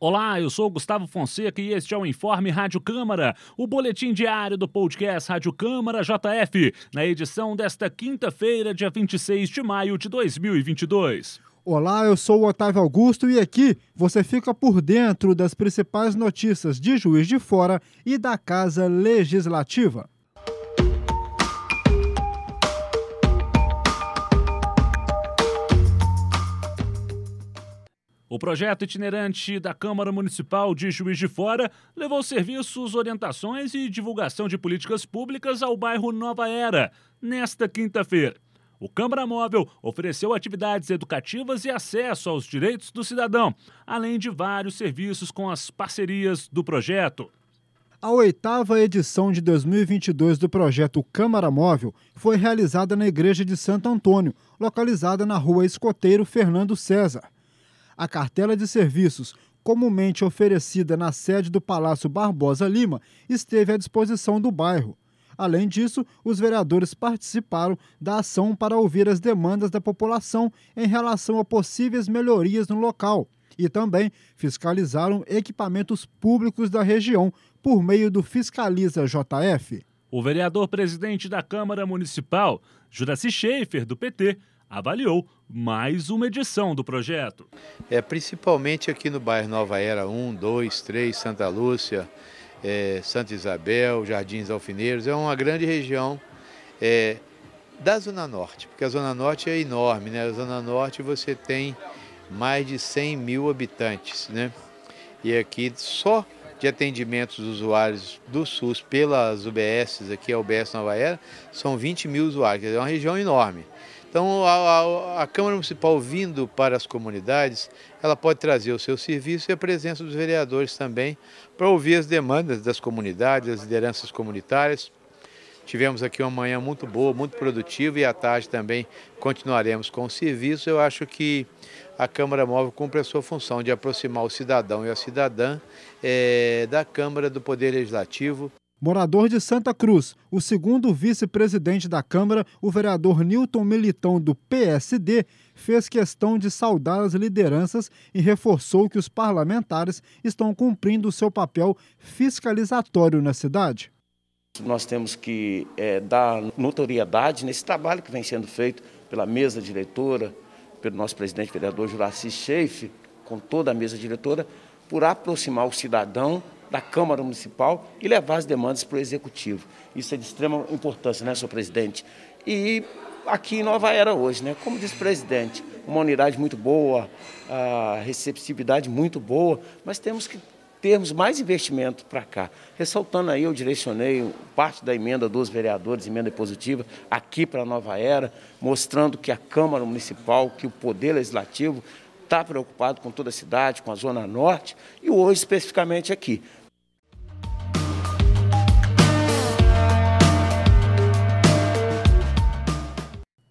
Olá, eu sou Gustavo Fonseca e este é o Informe Rádio Câmara, o boletim diário do podcast Rádio Câmara JF, na edição desta quinta-feira, dia 26 de maio de 2022. Olá, eu sou o Otávio Augusto e aqui você fica por dentro das principais notícias de Juiz de Fora e da Casa Legislativa. O projeto itinerante da Câmara Municipal de Juiz de Fora levou serviços, orientações e divulgação de políticas públicas ao bairro Nova Era, nesta quinta-feira. O Câmara Móvel ofereceu atividades educativas e acesso aos direitos do cidadão, além de vários serviços com as parcerias do projeto. A oitava edição de 2022 do projeto Câmara Móvel foi realizada na Igreja de Santo Antônio, localizada na rua Escoteiro Fernando César. A cartela de serviços, comumente oferecida na sede do Palácio Barbosa Lima, esteve à disposição do bairro. Além disso, os vereadores participaram da ação para ouvir as demandas da população em relação a possíveis melhorias no local e também fiscalizaram equipamentos públicos da região por meio do Fiscaliza JF. O vereador presidente da Câmara Municipal, Juraci Schaefer, do PT, avaliou mais uma edição do projeto. É, principalmente aqui no bairro Nova Era 1, 2, 3, Santa Lúcia, é, Santa Isabel, Jardins Alfineiros, é uma grande região é, da Zona Norte, porque a Zona Norte é enorme, né? A Zona Norte você tem mais de 100 mil habitantes, né? E aqui só de atendimentos dos usuários do SUS pelas UBSs, aqui a UBS Nova Era, são 20 mil usuários, é uma região enorme. Então, a, a, a, Câmara Municipal vindo para as comunidades, ela pode trazer o seu serviço e a presença dos vereadores também para ouvir as demandas das comunidades, das lideranças comunitárias. Tivemos aqui uma manhã muito boa, muito produtiva e à tarde também continuaremos com o serviço. Eu acho que a Câmara Móvel cumpre a sua função de aproximar o cidadão e a cidadã é, da Câmara do Poder Legislativo. Morador de Santa Cruz, o segundo vice-presidente da Câmara, o vereador Newton Militão, do PSD, fez questão de saudar as lideranças e reforçou que os parlamentares estão cumprindo o seu papel fiscalizatório na cidade. Nós temos que é, dar notoriedade nesse trabalho que vem sendo feito pela mesa diretora, pelo nosso presidente vereador Juraci Scheif, com toda a mesa diretora, por aproximar o cidadão da Câmara Municipal e levar as demandas para o Executivo. Isso é de extrema importância, né, senhor presidente? E aqui em Nova Era hoje, né, como disse o presidente, uma unidade muito boa, a receptividade muito boa, mas temos que termos mais investimento para cá. Ressaltando aí, eu direcionei parte da emenda dos vereadores, emenda positiva, aqui para Nova Era, mostrando que a Câmara Municipal, que o Poder Legislativo está preocupado com toda a cidade, com a Zona Norte, e hoje especificamente aqui.